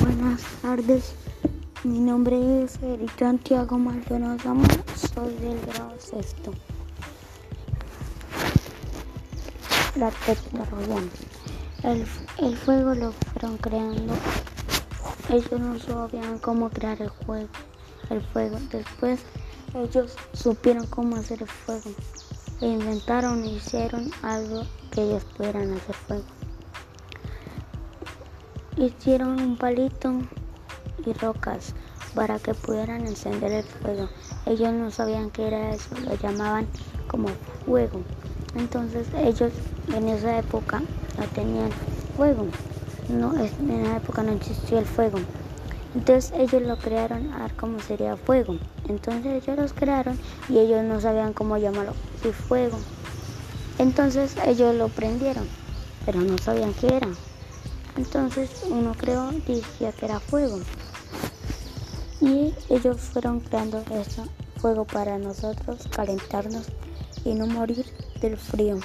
Buenas tardes, mi nombre es Eric Santiago Maldonado Zamora, soy del grado sexto. La tecnología. El, el fuego lo fueron creando. Ellos no sabían cómo crear el fuego. El fuego. Después ellos supieron cómo hacer el fuego. E inventaron e hicieron algo que ellos pudieran hacer fuego hicieron un palito y rocas para que pudieran encender el fuego. Ellos no sabían qué era eso, lo llamaban como fuego. Entonces ellos en esa época no tenían fuego. No, en esa época no existía el fuego. Entonces ellos lo crearon a ver cómo sería fuego. Entonces ellos los crearon y ellos no sabían cómo llamarlo fuego. Entonces ellos lo prendieron, pero no sabían qué era. Entonces uno creó, decía que era fuego. Y ellos fueron creando eso, fuego para nosotros, calentarnos y no morir del frío.